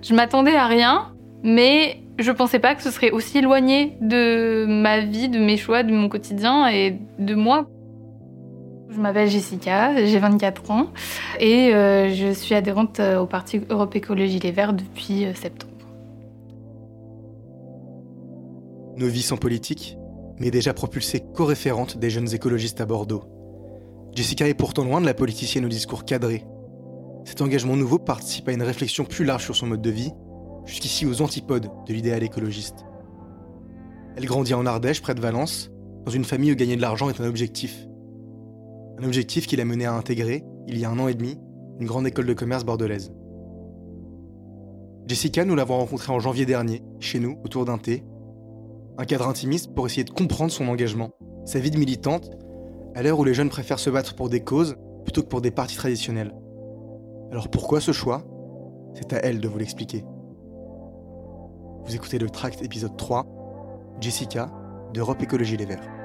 je m'attendais à rien, mais je pensais pas que ce serait aussi éloigné de ma vie, de mes choix, de mon quotidien et de moi. Je m'appelle Jessica, j'ai 24 ans et euh, je suis adhérente euh, au Parti Europe Écologie Les Verts depuis euh, septembre. Nos vies sont politiques, mais déjà propulsée co-référente des jeunes écologistes à Bordeaux. Jessica est pourtant loin de la politicienne au discours cadré. Cet engagement nouveau participe à une réflexion plus large sur son mode de vie, jusqu'ici aux antipodes de l'idéal écologiste. Elle grandit en Ardèche, près de Valence, dans une famille où gagner de l'argent est un objectif. Un objectif qui l'a mené à intégrer, il y a un an et demi, une grande école de commerce bordelaise. Jessica, nous l'avons rencontrée en janvier dernier, chez nous, autour d'un thé. Un cadre intimiste pour essayer de comprendre son engagement, sa vie de militante, à l'heure où les jeunes préfèrent se battre pour des causes plutôt que pour des partis traditionnels. Alors pourquoi ce choix? C'est à elle de vous l'expliquer. Vous écoutez le tract épisode 3, Jessica, d'Europe Écologie Les Verts.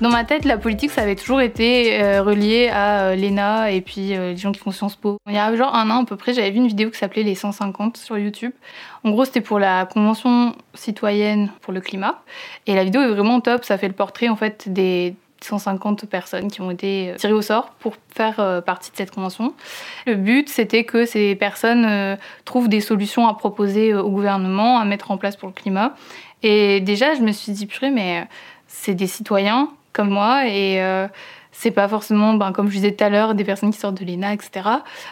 Dans ma tête, la politique, ça avait toujours été euh, relié à euh, l'ENA et puis euh, les gens qui font Sciences Po. Il y a genre un an à peu près, j'avais vu une vidéo qui s'appelait Les 150 sur YouTube. En gros, c'était pour la Convention citoyenne pour le climat. Et la vidéo est vraiment top, ça fait le portrait en fait des 150 personnes qui ont été tirées au sort pour faire partie de cette convention. Le but, c'était que ces personnes trouvent des solutions à proposer au gouvernement, à mettre en place pour le climat. Et déjà, je me suis dit, purée, mais c'est des citoyens moi et euh, c'est pas forcément, ben, comme je disais tout à l'heure, des personnes qui sortent de l'ENA, etc.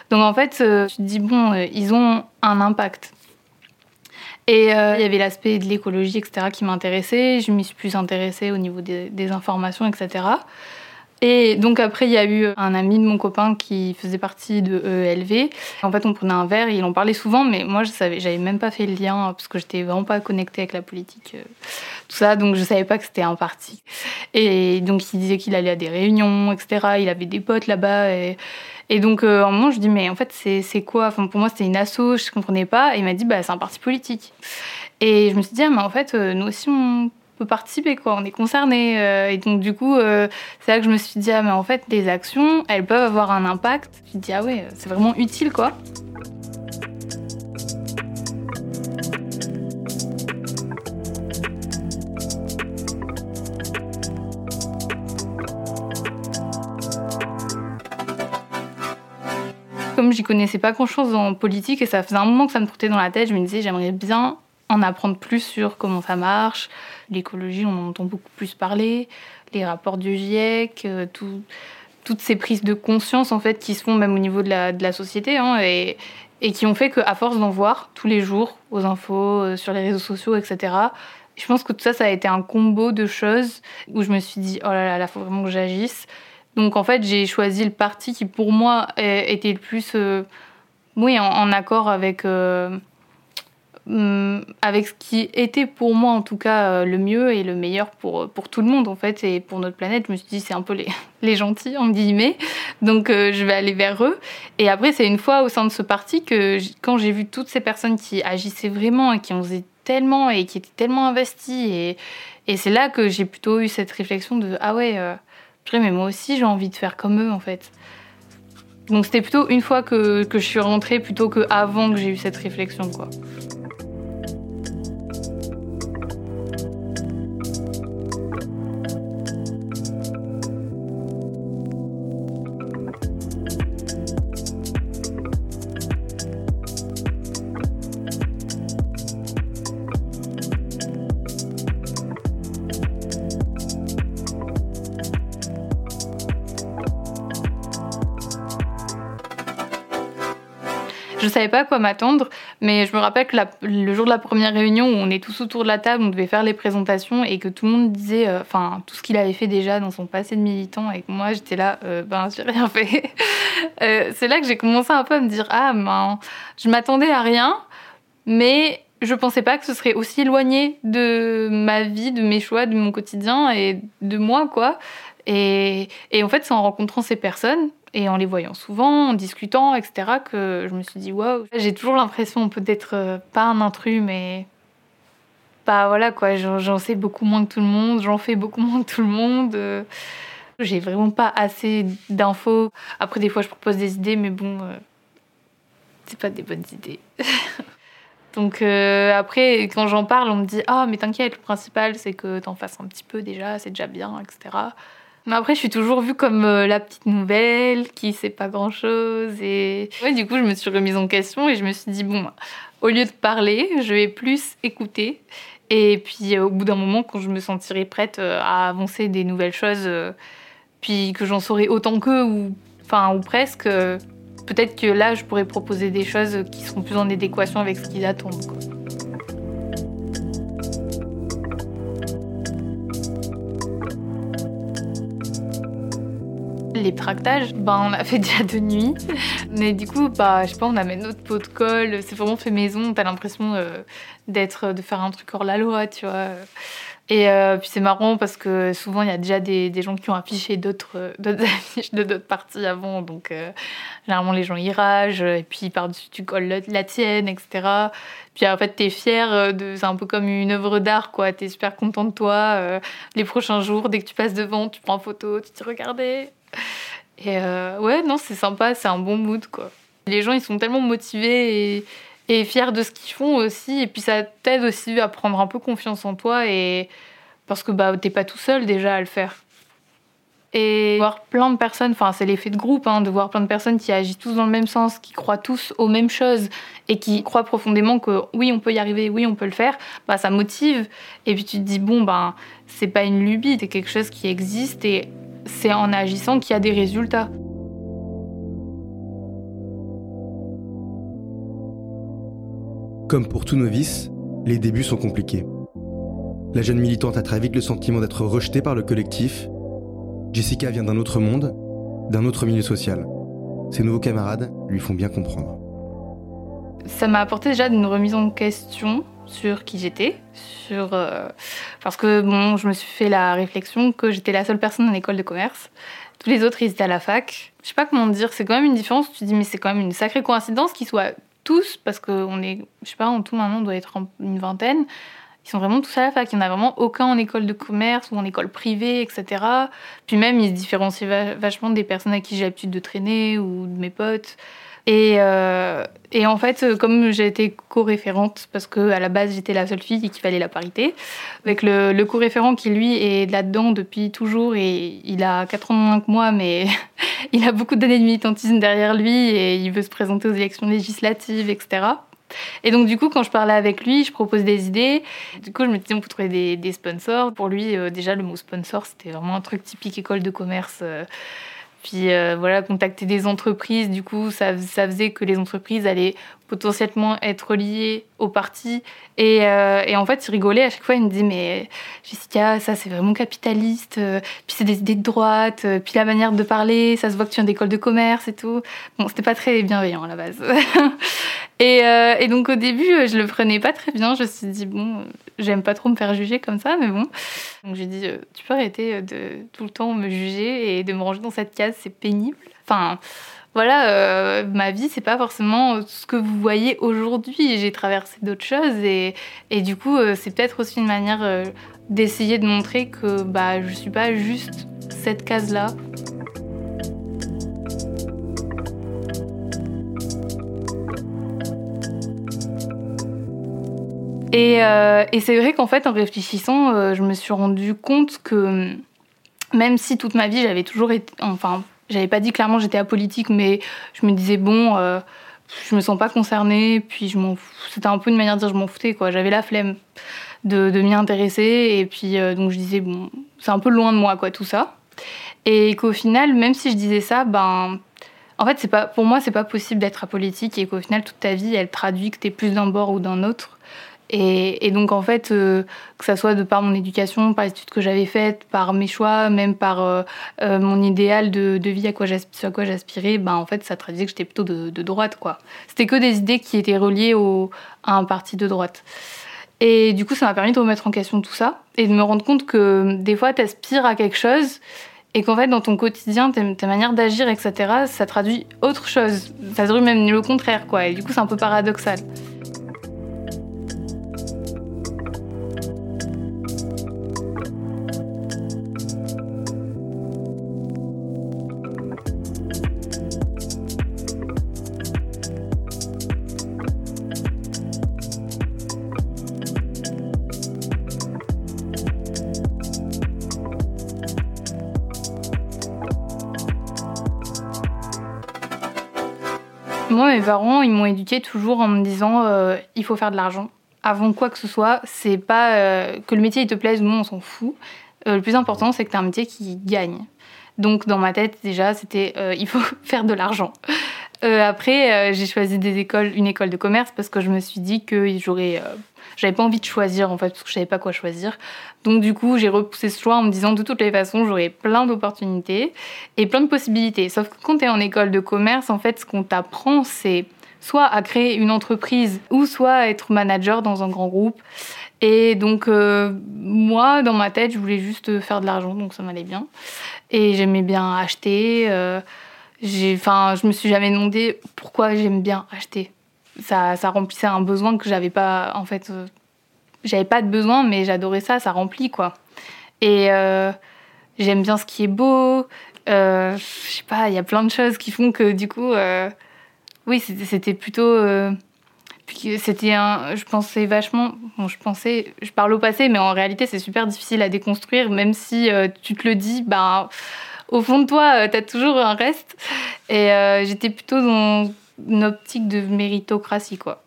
Donc en fait, euh, je me dis, bon, euh, ils ont un impact. Et il y avait l'aspect de l'écologie, etc., qui m'intéressait. Je m'y suis plus intéressée au niveau des informations, etc. Et donc après, il y a eu un ami de mon copain qui faisait partie de ELV. En fait, on prenait un verre et il en parlait souvent, mais moi, je savais, j'avais même pas fait le lien parce que j'étais vraiment pas connectée avec la politique, euh, tout ça, donc je savais pas que c'était un parti. Et donc il disait qu'il allait à des réunions, etc. Il avait des potes là-bas et, et donc euh, à un moment, je dis mais en fait c'est quoi? Enfin pour moi c'était une asso, je comprenais pas. Et il m'a dit bah c'est un parti politique. Et je me suis dit ah, mais en fait euh, nous aussi on peut participer, quoi. On est concerné. Euh, et donc, du coup, euh, c'est là que je me suis dit, ah, mais en fait, les actions, elles peuvent avoir un impact. Je me dit, ah ouais, c'est vraiment utile, quoi. Comme j'y connaissais pas grand chose en politique et ça faisait un moment que ça me trottait dans la tête, je me disais, j'aimerais bien en apprendre plus sur comment ça marche. L'écologie, on en entend beaucoup plus parler. Les rapports du GIEC, euh, toutes ces prises de conscience en fait qui se font même au niveau de la, société hein, et, qui ont fait qu'à force d'en voir tous les jours aux infos, euh, sur les réseaux sociaux, etc. Je pense que tout ça, ça a été un combo de choses où je me suis dit, oh là là, il faut vraiment que j'agisse. Donc en fait, j'ai choisi le parti qui pour moi était le plus, euh, oui, en, accord avec avec ce qui était pour moi en tout cas euh, le mieux et le meilleur pour, euh, pour tout le monde en fait et pour notre planète. Je me suis dit c'est un peu les, les gentils en guillemets, donc euh, je vais aller vers eux. Et après c'est une fois au sein de ce parti que quand j'ai vu toutes ces personnes qui agissaient vraiment et qui en faisaient tellement et qui étaient tellement investies et, et c'est là que j'ai plutôt eu cette réflexion de ah ouais, mais moi aussi j'ai envie de faire comme eux en fait. Donc c'était plutôt une fois que, que je suis rentrée plutôt qu'avant que j'ai eu cette réflexion quoi. Quoi m'attendre, mais je me rappelle que le jour de la première réunion où on est tous autour de la table, on devait faire les présentations et que tout le monde disait, euh, enfin, tout ce qu'il avait fait déjà dans son passé de militant et que moi j'étais là, euh, ben j'ai rien fait. Euh, c'est là que j'ai commencé un peu à me dire, ah ben, je m'attendais à rien, mais je pensais pas que ce serait aussi éloigné de ma vie, de mes choix, de mon quotidien et de moi, quoi. Et, et en fait, c'est en rencontrant ces personnes et en les voyant souvent, en discutant, etc., que je me suis dit, waouh, j'ai toujours l'impression peut-être euh, pas un intrus, mais bah voilà quoi, j'en sais beaucoup moins que tout le monde, j'en fais beaucoup moins que tout le monde. Euh. J'ai vraiment pas assez d'infos. Après, des fois, je propose des idées, mais bon, euh, c'est pas des bonnes idées. Donc après, quand j'en parle, on me dit Ah, mais t'inquiète, le principal, c'est que t'en fasses un petit peu déjà, c'est déjà bien, etc. Mais après, je suis toujours vue comme euh, la petite nouvelle qui sait pas grand chose. Et ouais, du coup, je me suis remise en question et je me suis dit Bon, au lieu de parler, je vais plus écouter. Et puis, au bout d'un moment, quand je me sentirai prête à avancer des nouvelles choses, puis que j'en saurai autant qu'eux, ou, ou presque, peut-être que là, je pourrais proposer des choses qui seront plus en adéquation avec ce qu'ils attendent. Les tractages, ben, on a fait déjà de nuit. Mais du coup, bah, je sais pas, on amène notre pot de colle. C'est vraiment fait maison. T'as l'impression euh, d'être, de faire un truc hors la loi, tu vois. Et euh, puis c'est marrant parce que souvent il y a déjà des, des gens qui ont affiché d'autres euh, affiches de d'autres parties avant. Donc généralement les gens y ragent et puis par-dessus tu colles la, tienne, etc. Puis en fait t'es fier. C'est un peu comme une œuvre d'art quoi. T'es super content de toi. les prochains jours, dès que tu passes devant, tu prends photo, tu te regardais. Et ouais, non, c'est sympa, c'est un bon mood quoi. Les gens ils sont tellement motivés et et fier de ce qu'ils font aussi. Et puis ça t'aide aussi à prendre un peu confiance en toi et parce que bah t'es pas tout seul déjà à le faire. Et voir plein de personnes, enfin c'est l'effet de groupe, hein, de voir plein de personnes qui agissent tous dans le même sens, qui croient tous aux mêmes choses et qui croient profondément que oui on peut y arriver, oui on peut le faire, bah ça motive. Et puis tu te dis bon ben c'est pas une lubie, c'est quelque chose qui existe et c'est en agissant qu'il y a des résultats. Comme pour tout novice, les débuts sont compliqués. La jeune militante a très vite le sentiment d'être rejetée par le collectif. Jessica vient d'un autre monde, d'un autre milieu social. Ses nouveaux camarades lui font bien comprendre. Ça m'a apporté déjà une remise en question sur qui j'étais, sur euh, parce que bon, je me suis fait la réflexion que j'étais la seule personne en école de commerce. Tous les autres, ils étaient à la fac. Je sais pas comment dire, c'est quand même une différence. Tu te dis, mais c'est quand même une sacrée coïncidence qu'ils soient tous, parce qu'on est, je sais pas, en tout maintenant on doit être une vingtaine, ils sont vraiment tous à la fac. Il n'y en a vraiment aucun en école de commerce ou en école privée, etc. Puis même, ils se différencient vachement des personnes à qui j'ai l'habitude de traîner ou de mes potes. Et, euh, et, en fait, comme j'ai été co-référente, parce qu'à la base j'étais la seule fille et qu'il fallait la parité, avec le, co-référent qui lui est là-dedans depuis toujours et il a 4 ans moins que moi, mais il a beaucoup d'années de militantisme derrière lui et il veut se présenter aux élections législatives, etc. Et donc, du coup, quand je parlais avec lui, je propose des idées. Du coup, je me disais, on peut trouver des, des sponsors. Pour lui, euh, déjà, le mot sponsor, c'était vraiment un truc typique école de commerce. Euh, puis euh, voilà, contacter des entreprises, du coup, ça, ça, faisait que les entreprises allaient potentiellement être liées au parti. Et, euh, et, en fait, il rigolait à chaque fois, il me disait Mais Jessica, ça c'est vraiment capitaliste, euh, puis c'est des idées de droite, puis la manière de parler, ça se voit que tu viens d'école de commerce et tout. Bon, c'était pas très bienveillant à la base. et, et, donc au début, je le prenais pas très bien. Je me suis dit Bon, j'aime pas trop me faire juger comme ça, mais bon. Donc j'ai dit Tu peux arrêter de tout le temps me juger et de me ranger dans cette case c'est pénible. Enfin, voilà, euh, ma vie, c'est pas forcément ce que vous voyez aujourd'hui. J'ai traversé d'autres choses et, et, du coup, euh, c'est peut-être aussi une manière euh, d'essayer de montrer que bah, je suis pas juste cette case-là. Et, et c'est vrai qu'en fait, en réfléchissant, je me suis rendu compte que même si toute ma vie j'avais toujours été, enfin, j'avais pas dit clairement j'étais apolitique, mais je me disais bon, euh, je me sens pas concernée, puis je m'en, c'était un peu une manière de dire je m'en foutais quoi. J'avais la flemme de, de m'y intéresser, et puis euh, donc je disais bon, c'est un peu loin de moi quoi tout ça, et qu'au final, même si je disais ça, ben en fait, pas, pour moi, c'est pas possible d'être apolitique et qu'au final, toute ta vie, elle traduit que tu es plus d'un bord ou d'un autre. Et, donc en fait, euh, que ça soit de par mon éducation, par les études que j'avais faites, par mes choix, même par euh, euh, mon idéal de, vie à quoi j'aspirais, ben en fait ça traduisait que j'étais plutôt de, droite quoi. C'était que des idées qui étaient reliées à un parti de droite. Et du coup, ça m'a permis de remettre en question tout ça et de me rendre compte que des fois, tu aspires à quelque chose et qu'en fait, dans ton quotidien, ta manière d'agir, etc., ça traduit autre chose. Ça traduit même le contraire, quoi. Et du coup, c'est un peu paradoxal. Moi, mes parents, ils m'ont éduqué toujours en me disant euh, il faut faire de l'argent. Avant quoi que ce soit, c'est pas euh, que le métier il te plaise ou non, on s'en fout. Euh, le plus important, c'est que tu as un métier qui gagne. Donc, dans ma tête, déjà, c'était il faut faire de l'argent. après, j'ai choisi des écoles, une école de commerce parce que je me suis dit que j'aurais j'avais pas envie de choisir en fait parce que je savais pas quoi choisir. Donc du coup, j'ai repoussé ce choix en me disant de toutes les façons, j'aurais plein d'opportunités et plein de possibilités. Sauf que quand tu es en école de commerce, en fait, ce qu'on t'apprend, c'est soit à créer une entreprise ou soit à être manager dans un grand groupe. Et donc, euh, moi, dans ma tête, je voulais juste faire de l'argent, donc ça m'allait bien. Et j'aimais bien acheter. Euh, enfin, je me suis jamais demandé pourquoi j'aime bien acheter ça, remplissait un besoin que j'avais pas. En fait, euh, j'avais pas de besoin, mais j'adorais ça, ça remplit quoi. Et euh, j'aime bien ce qui est beau. Euh, je sais pas, il y a plein de choses qui font que du coup, oui, c'était plutôt. c'était un. Je pensais vachement. Bon, je pensais. Je parle au passé, mais en réalité, c'est super difficile à déconstruire, même si tu te le dis, ben. Au fond de toi, tu as toujours un reste. Et j'étais plutôt dans une optique de méritocratie, quoi.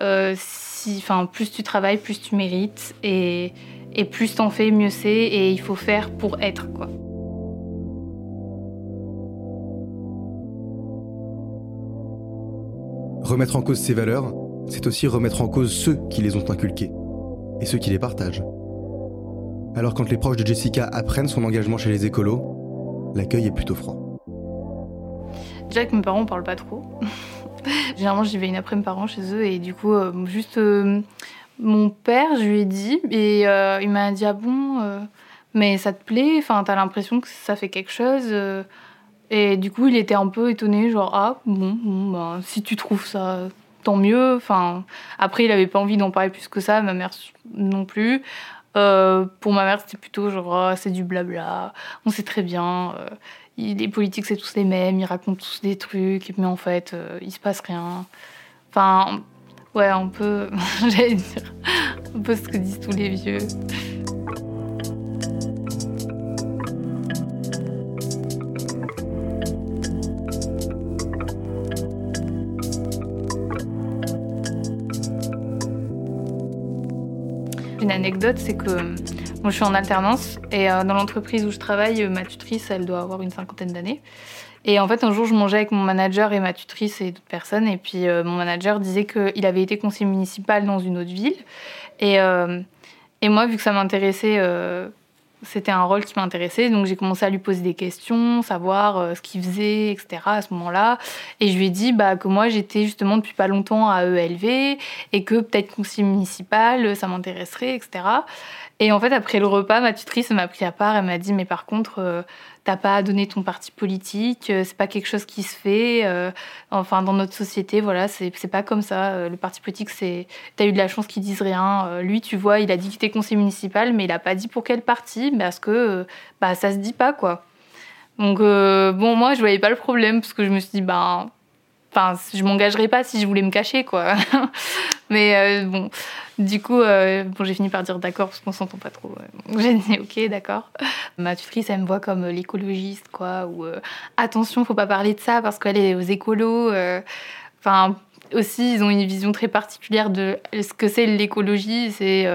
Euh, plus tu travailles, plus tu mérites, et, et plus t'en fais, mieux c'est, et il faut faire pour être, quoi. Remettre en cause ces valeurs, c'est aussi remettre en cause ceux qui les ont inculquées, et ceux qui les partagent. Alors quand les proches de Jessica apprennent son engagement chez les écolos, l'accueil est plutôt froid. Déjà que mes parents ne parlent pas trop. Généralement, j'y vais une après-midi par an chez eux et du coup, euh, juste euh, mon père, je lui ai dit et euh, il m'a dit Ah bon, mais ça te plaît? Enfin, t'as l'impression que ça fait quelque chose Et du coup, il était un peu étonné, genre Ah bon, ben, si tu trouves ça tant mieux. Enfin, après, il avait pas envie d'en parler plus que ça, ma mère non plus. pour ma mère, c'était plutôt genre, ah, c'est du blabla, on sait très bien les politiques, c'est tous les mêmes, ils racontent tous des trucs, mais en fait, euh, il se passe rien. Enfin, ouais, un peu, j'allais dire, un peu ce que disent tous les vieux. Une anecdote, c'est que je suis en alternance et euh, dans l'entreprise où je travaille, ma tutrice, elle doit avoir une cinquantaine d'années. Et en fait, un jour, je mangeais avec mon manager et ma tutrice et d'autres personnes. Et puis, euh, mon manager disait qu'il avait été conseiller municipal dans une autre ville. Euh, et moi, vu que ça m'intéressait c'était un rôle qui m'intéressait, donc j'ai commencé à lui poser des questions, savoir euh, ce qu'il faisait, etc. à ce moment-là. Et je lui ai dit bah, que moi j'étais justement depuis pas longtemps à ELV et que peut-être conseiller municipal, ça m'intéresserait, etc. Et en fait, après le repas, ma tutrice m'a pris à part, elle m'a dit mais par contre, euh, t'as pas à donner ton parti politique, euh, c'est pas quelque chose qui se fait. Euh, enfin, dans notre société, voilà, c'est pas comme ça. Euh, le parti politique, c'est. T'as eu de la chance qu'ils disent rien. lui, tu vois, il a dit qu'il était conseiller municipal, mais il a pas dit pour quel parti, parce que bah, ça se dit pas, quoi. Donc, bon, moi, je voyais pas le problème, parce que je me suis dit, ben. Enfin, je m'engagerais pas si je voulais me cacher, quoi. mais bon. Du coup, euh, bon, j'ai fini par dire d'accord parce qu'on s'entend pas trop. J'ai dit ok, d'accord. Ma tutrice, elle me voit comme l'écologiste, quoi. Ou euh, attention, faut pas parler de ça parce qu'elle est aux écolos. Euh. Enfin, aussi, ils ont une vision très particulière de ce que c'est l'écologie. C'est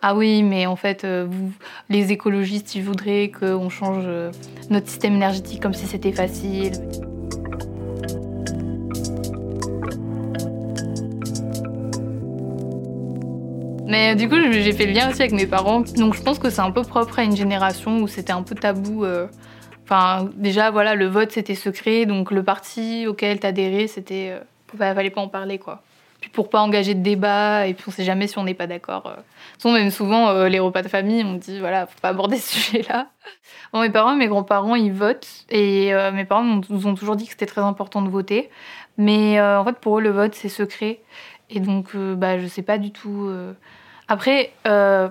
ah oui, mais en fait, vous, les écologistes, ils voudraient qu'on change notre système énergétique comme si c'était facile. Mais du coup, j'ai fait le lien aussi avec mes parents. Donc je pense que c'est un peu propre à une génération où c'était un peu tabou. Euh. Enfin, déjà, voilà, le vote c'était secret, donc le parti auquel t'adhérais, c'était. Euh, bah, fallait pas en parler, quoi. Puis pour pas engager de débat, et puis on sait jamais si on n'est pas d'accord. Euh. même souvent, euh, les repas de famille, on dit, voilà, faut pas aborder ce sujet-là. Bon, mes parents mes grands-parents, ils votent, et mes parents nous ont toujours dit que c'était très important de voter. Mais en fait, pour eux, le vote, c'est secret. Et donc, bah, je sais pas du tout. Après, euh,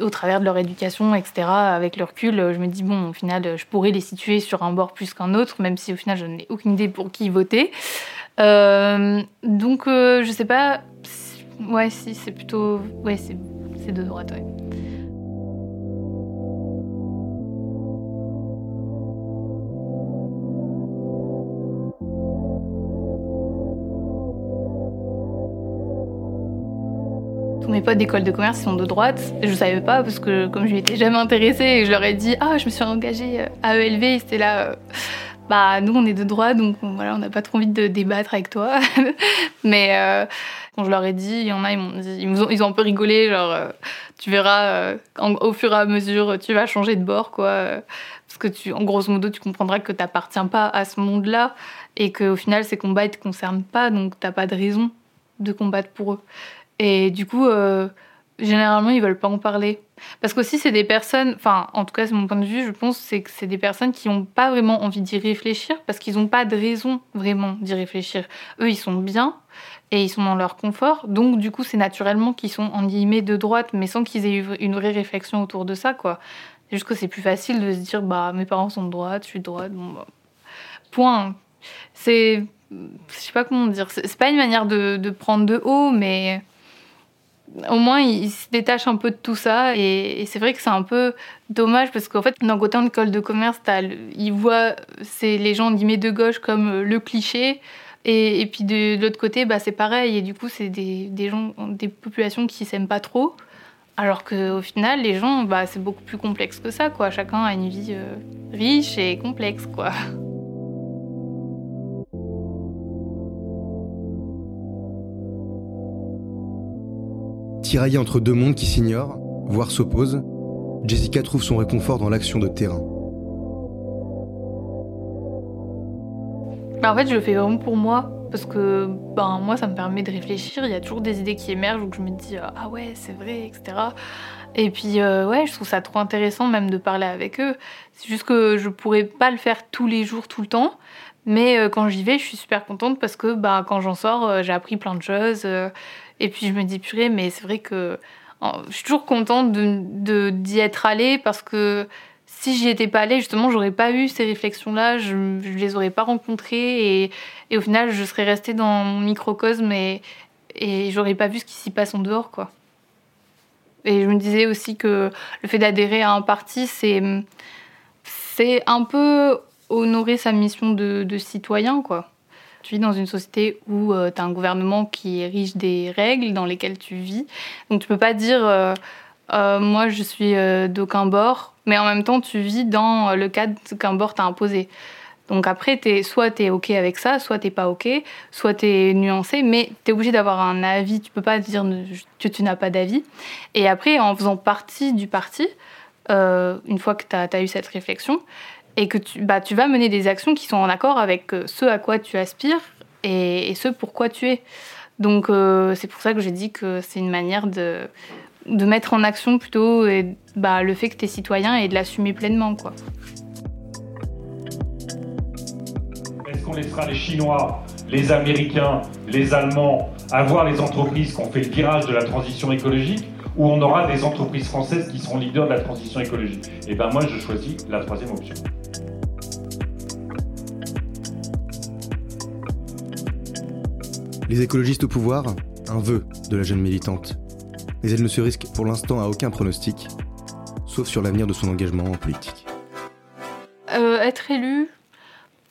au travers de leur éducation, etc., avec le recul, je me dis, bon, au final, je pourrais les situer sur un bord plus qu'un autre, même si au final, je n'ai aucune idée pour qui voter. Euh, donc, euh, je sais pas. Ouais, si, c'est plutôt. Ouais, c'est de droite. Potes d'école de commerce sont de droite. Je savais pas parce que comme je lui étais jamais intéressée, je leur ai dit ah je me suis engagée à ELV. C'était là bah nous on est de droite donc voilà on n'a pas trop envie de débattre avec toi mais euh, quand je leur ai dit il y en a ils m'ont dit ils, ont, ils ont un peu rigolé genre euh, tu verras euh, au fur et à mesure tu vas changer de bord quoi parce que tu en grosso modo tu comprendras que t'appartiens pas à ce monde là et qu'au final ces combats ils te concernent pas donc t'as pas de raison de combattre pour eux et du coup généralement ils veulent pas en parler. Parce qu'aussi c'est des personnes enfin en tout cas c'est mon point de vue je pense c'est que c'est des personnes qui n'ont pas vraiment envie d'y réfléchir parce qu'ils n'ont pas de raison vraiment d'y réfléchir. Eux ils sont bien et ils sont dans leur confort. Donc du coup c'est naturellement qu'ils sont en guillemets de droite mais sans qu'ils aient eu une vraie réflexion autour de ça quoi. C'est juste que c'est plus facile de se dire bah mes parents sont de droite je suis de droite bon bah. point. C'est je sais pas comment dire. C'est pas une manière de prendre de haut mais au moins il, se détache un peu de tout ça. Et, c'est vrai que c'est un peu dommage parce qu'en fait d'un côté en école de commerce il voit les gens guillemets de gauche comme euh, le cliché. Et, puis de, l'autre côté bah, c'est pareil. Et du coup c'est des, des, gens des populations qui s'aiment pas trop. Alors qu'au final les gens bah, c'est beaucoup plus complexe que ça quoi. Chacun a une vie euh, riche et complexe quoi Tiraillée entre deux mondes qui s'ignorent, voire s'opposent, Jessica trouve son réconfort dans l'action de terrain. Bah, en fait, je le fais vraiment pour moi. Parce que ben, moi, ça me permet de réfléchir. Il y a toujours des idées qui émergent où je me dis Ah ouais, c'est vrai, etc. Et puis, euh, ouais, je trouve ça trop intéressant même de parler avec eux. C'est juste que je pourrais pas le faire tous les jours, tout le temps. Mais euh, quand j'y vais, je suis super contente parce que bah, quand j'en sors, euh, j'ai appris plein de choses. Et puis je me dis, purée, mais c'est vrai que je suis toujours contente d'y être allée parce que si j'y étais pas allée, justement, j'aurais pas eu ces réflexions-là, je, je les aurais pas rencontrées et, et, au final, je serais restée dans mon microcosme et, et j'aurais pas vu ce qui s'y passe en dehors, quoi. Et je me disais aussi que le fait d'adhérer à un parti, c'est, c'est un peu honorer sa mission de, de citoyen, quoi. Tu vis dans une société où euh, tu as un gouvernement qui érige des règles dans lesquelles tu vis. Donc tu peux pas dire euh, euh, moi je suis d'aucun bord, mais en même temps tu vis dans le cadre qu'un bord t'a imposé. Donc après, es, soit tu es OK avec ça, soit tu pas OK, soit tu es nuancé, mais tu es obligé d'avoir un avis. Tu peux pas dire que tu n'as pas d'avis. Et après, en faisant partie du parti, une fois que tu as, eu cette réflexion, et que tu, bah, tu vas mener des actions qui sont en accord avec euh, ce à quoi tu aspires et, ce pourquoi tu es. Donc euh, c'est pour ça que j'ai dit que c'est une manière de, mettre en action plutôt et, bah, le fait que tu es citoyen et de l'assumer pleinement. Est-ce qu'on laissera les Chinois, les Américains, les Allemands avoir les entreprises qui ont fait le virage de la transition écologique ou on aura des entreprises françaises qui seront leaders de la transition écologique? Et eh ben moi je choisis la troisième option. Les écologistes au pouvoir, un vœu de la jeune militante. Mais elle ne se risque pour l'instant à aucun pronostic, sauf sur l'avenir de son engagement en politique. Euh, être élu,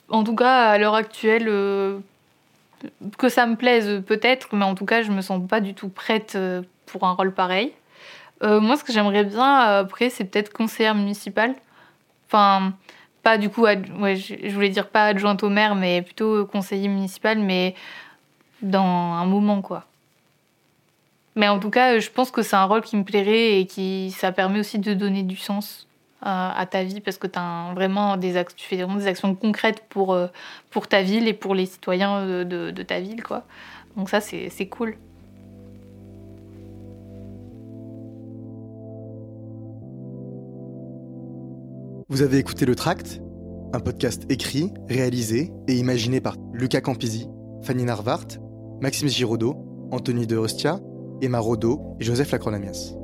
en tout cas à l'heure actuelle, euh, que ça me plaise peut-être, mais en tout cas je me sens pas du tout prête euh, pour un rôle pareil. moi ce que j'aimerais bien après c'est peut-être conseillère municipale. Enfin, pas du coup, je voulais dire pas adjointe au maire, mais plutôt conseiller municipal, mais dans un moment, quoi. Mais en tout cas, je pense que c'est un rôle qui me plairait et qui ça permet aussi de donner du sens à, ta vie parce que as vraiment des tu fais vraiment des actions concrètes pour, euh, pour ta ville et pour les citoyens de ta ville, quoi. Donc ça, c'est cool. Vous avez écouté Le Tract, un podcast écrit, réalisé et imaginé par Lucas Campisi, Fanny Narvart Maxime Giraudot, Anthony de Ostia, Emma Rodeau et Joseph Lacronamias.